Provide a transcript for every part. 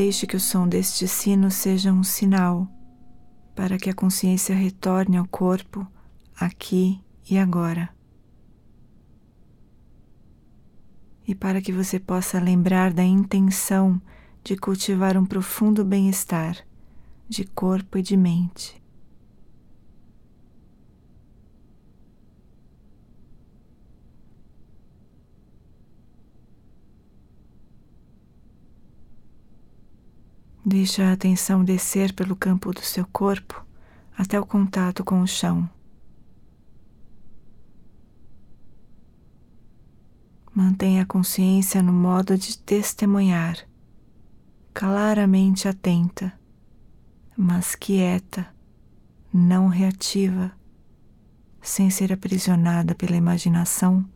Deixe que o som deste sino seja um sinal para que a consciência retorne ao corpo aqui e agora. E para que você possa lembrar da intenção de cultivar um profundo bem-estar de corpo e de mente. Deixe a atenção descer pelo campo do seu corpo até o contato com o chão. Mantenha a consciência no modo de testemunhar, claramente atenta, mas quieta, não reativa, sem ser aprisionada pela imaginação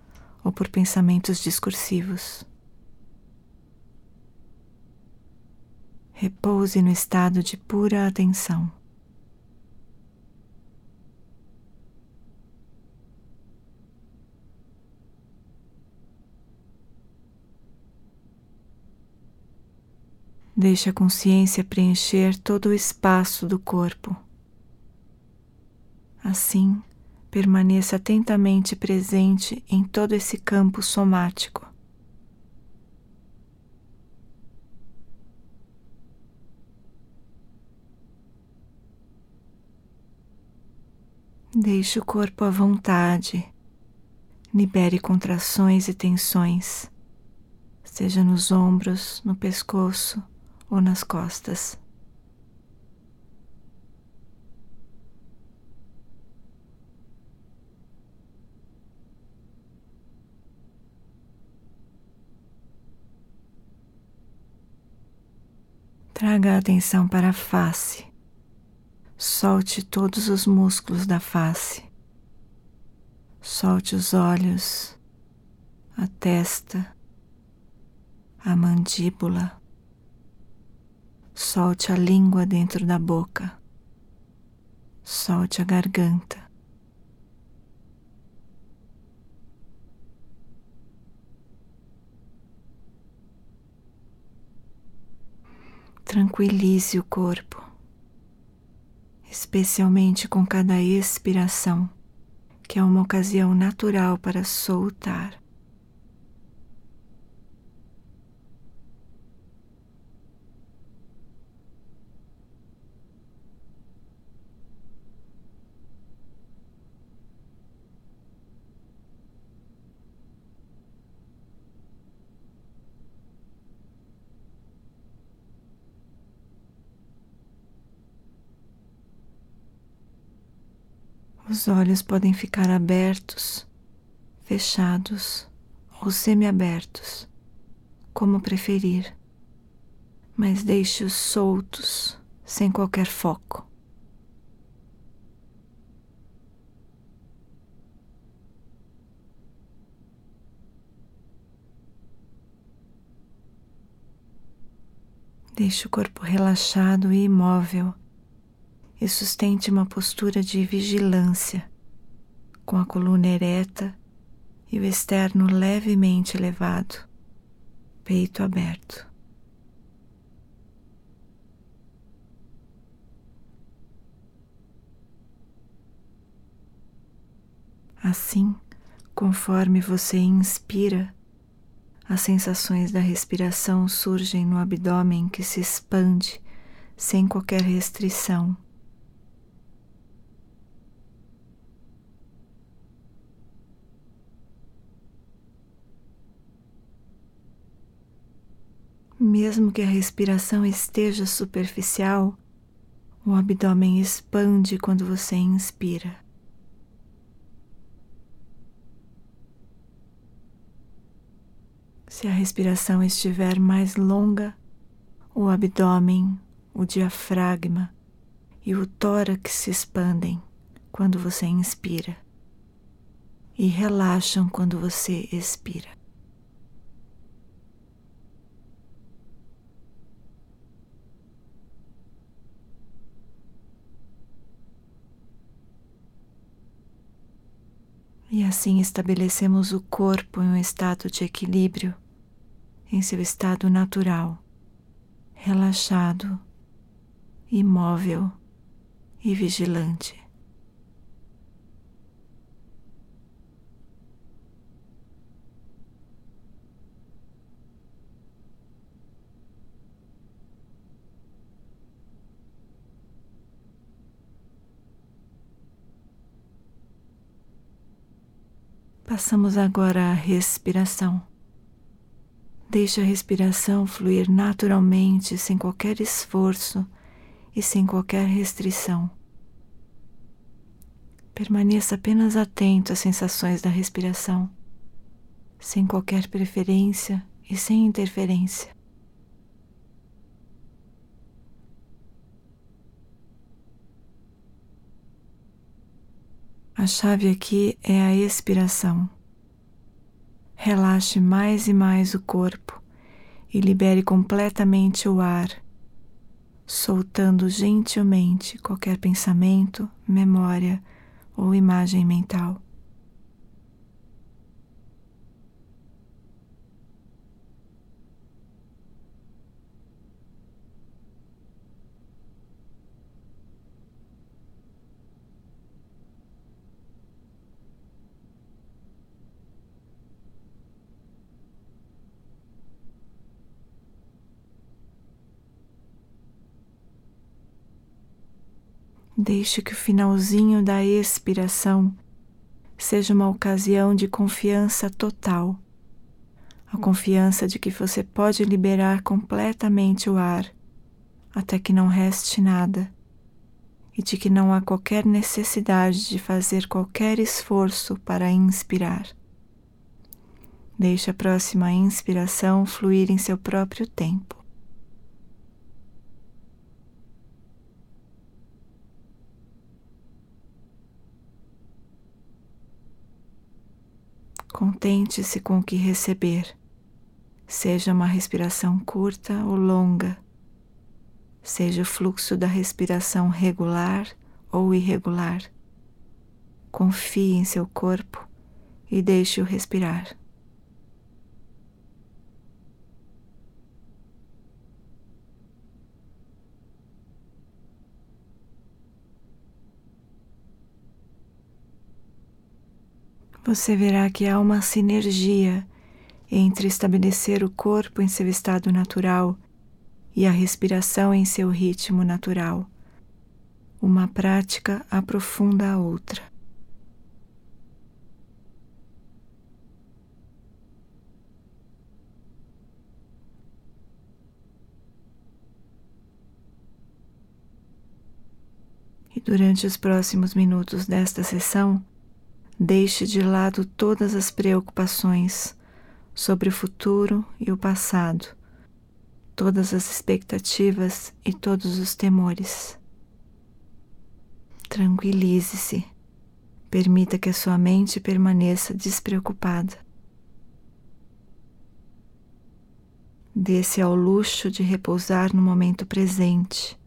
ou por pensamentos discursivos. Repouse no estado de pura atenção. Deixe a consciência preencher todo o espaço do corpo. Assim, permaneça atentamente presente em todo esse campo somático. Deixe o corpo à vontade. Libere contrações e tensões, seja nos ombros, no pescoço ou nas costas. Traga a atenção para a face. Solte todos os músculos da face. Solte os olhos, a testa, a mandíbula. Solte a língua dentro da boca. Solte a garganta. Tranquilize o corpo especialmente com cada expiração, que é uma ocasião natural para soltar. Os olhos podem ficar abertos, fechados ou semiabertos, como preferir, mas deixe-os soltos, sem qualquer foco. Deixe o corpo relaxado e imóvel e sustente uma postura de vigilância, com a coluna ereta e o externo levemente elevado, peito aberto. Assim, conforme você inspira, as sensações da respiração surgem no abdômen que se expande sem qualquer restrição. Mesmo que a respiração esteja superficial, o abdômen expande quando você inspira. Se a respiração estiver mais longa, o abdômen, o diafragma e o tórax se expandem quando você inspira e relaxam quando você expira. E assim estabelecemos o corpo em um estado de equilíbrio, em seu estado natural, relaxado, imóvel e vigilante. Passamos agora à respiração. Deixe a respiração fluir naturalmente, sem qualquer esforço e sem qualquer restrição. Permaneça apenas atento às sensações da respiração, sem qualquer preferência e sem interferência. A chave aqui é a expiração. Relaxe mais e mais o corpo e libere completamente o ar, soltando gentilmente qualquer pensamento, memória ou imagem mental. Deixe que o finalzinho da expiração seja uma ocasião de confiança total. A confiança de que você pode liberar completamente o ar até que não reste nada e de que não há qualquer necessidade de fazer qualquer esforço para inspirar. Deixe a próxima inspiração fluir em seu próprio tempo. Contente-se com o que receber, seja uma respiração curta ou longa, seja o fluxo da respiração regular ou irregular. Confie em seu corpo e deixe-o respirar. Você verá que há uma sinergia entre estabelecer o corpo em seu estado natural e a respiração em seu ritmo natural. Uma prática aprofunda a outra. E durante os próximos minutos desta sessão, Deixe de lado todas as preocupações sobre o futuro e o passado, todas as expectativas e todos os temores. Tranquilize-se. Permita que a sua mente permaneça despreocupada. Dê-se ao luxo de repousar no momento presente,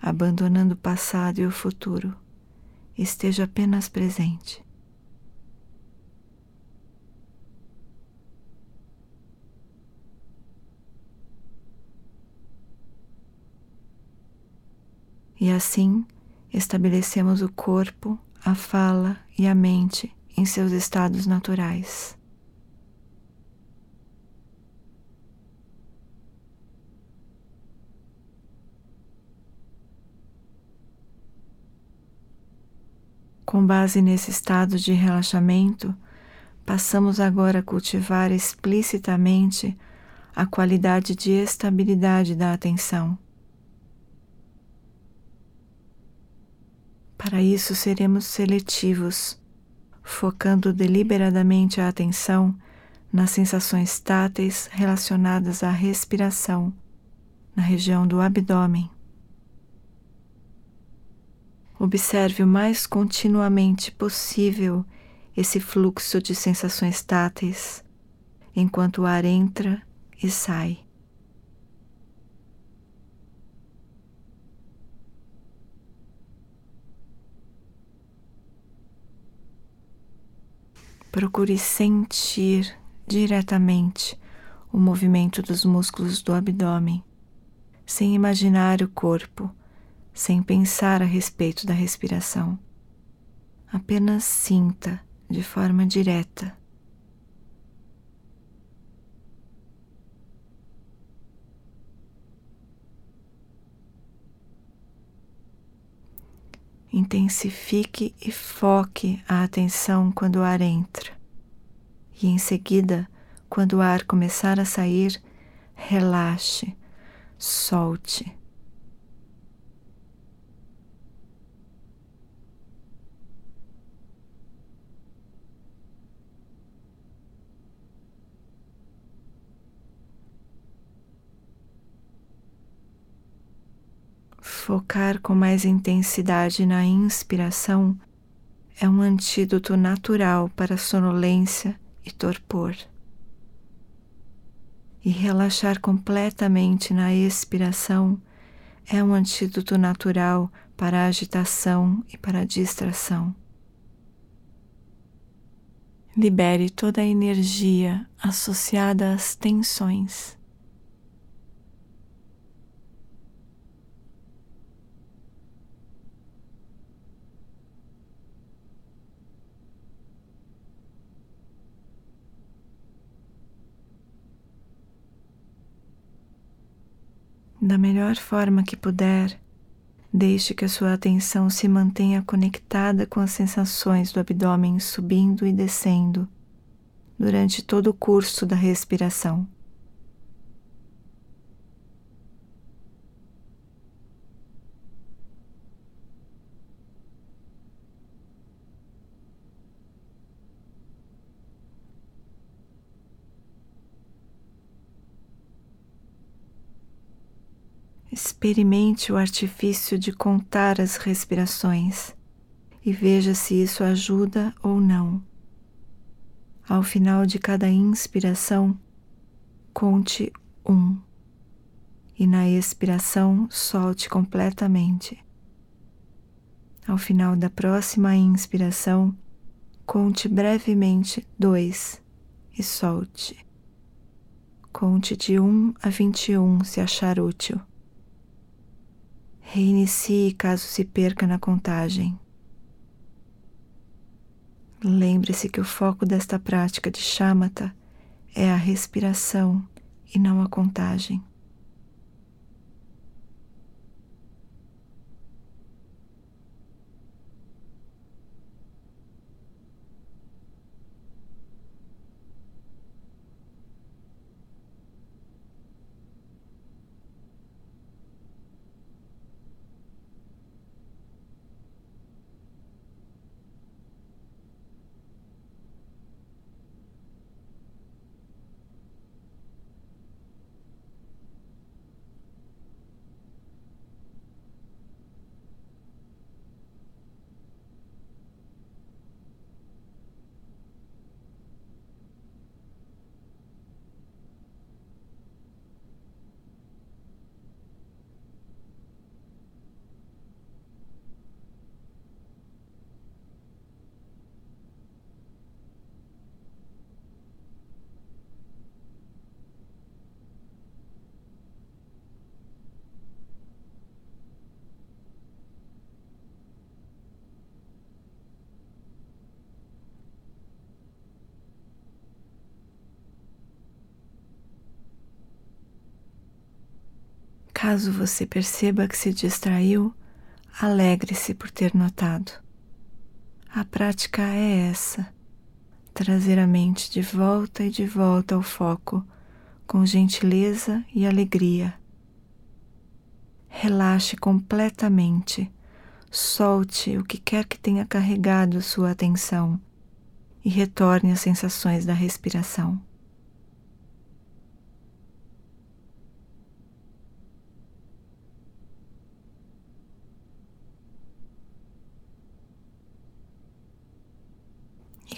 abandonando o passado e o futuro. Esteja apenas presente. E assim estabelecemos o corpo, a fala e a mente em seus estados naturais. Com base nesse estado de relaxamento, passamos agora a cultivar explicitamente a qualidade de estabilidade da atenção Para isso, seremos seletivos, focando deliberadamente a atenção nas sensações táteis relacionadas à respiração, na região do abdômen. Observe o mais continuamente possível esse fluxo de sensações táteis enquanto o ar entra e sai. Procure sentir diretamente o movimento dos músculos do abdômen sem imaginar o corpo, sem pensar a respeito da respiração. Apenas sinta de forma direta. Intensifique e foque a atenção quando o ar entra. E em seguida, quando o ar começar a sair, relaxe, solte. Focar com mais intensidade na inspiração é um antídoto natural para sonolência e torpor. E relaxar completamente na expiração é um antídoto natural para agitação e para distração. Libere toda a energia associada às tensões. Da melhor forma que puder, deixe que a sua atenção se mantenha conectada com as sensações do abdômen subindo e descendo durante todo o curso da respiração. Experimente o artifício de contar as respirações e veja se isso ajuda ou não. Ao final de cada inspiração, conte um e na expiração solte completamente. Ao final da próxima inspiração, conte brevemente dois e solte. Conte de um a vinte e um se achar útil. Reinicie caso se perca na contagem. Lembre-se que o foco desta prática de chamata é a respiração e não a contagem. Caso você perceba que se distraiu, alegre-se por ter notado. A prática é essa: trazer a mente de volta e de volta ao foco, com gentileza e alegria. Relaxe completamente, solte o que quer que tenha carregado sua atenção e retorne às sensações da respiração.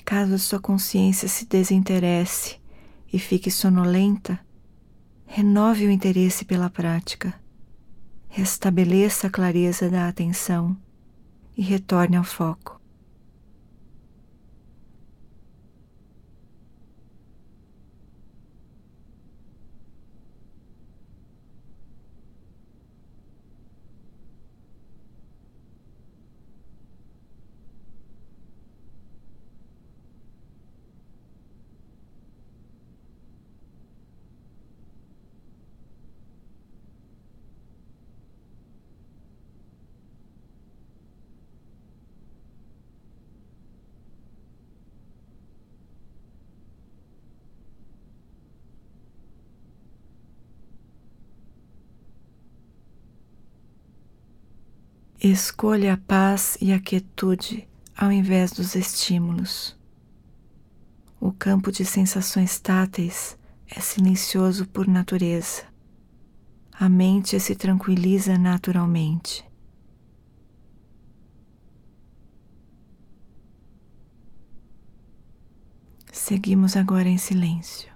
Caso sua consciência se desinteresse e fique sonolenta, renove o interesse pela prática, restabeleça a clareza da atenção e retorne ao foco. Escolha a paz e a quietude ao invés dos estímulos. O campo de sensações táteis é silencioso por natureza. A mente se tranquiliza naturalmente. Seguimos agora em silêncio.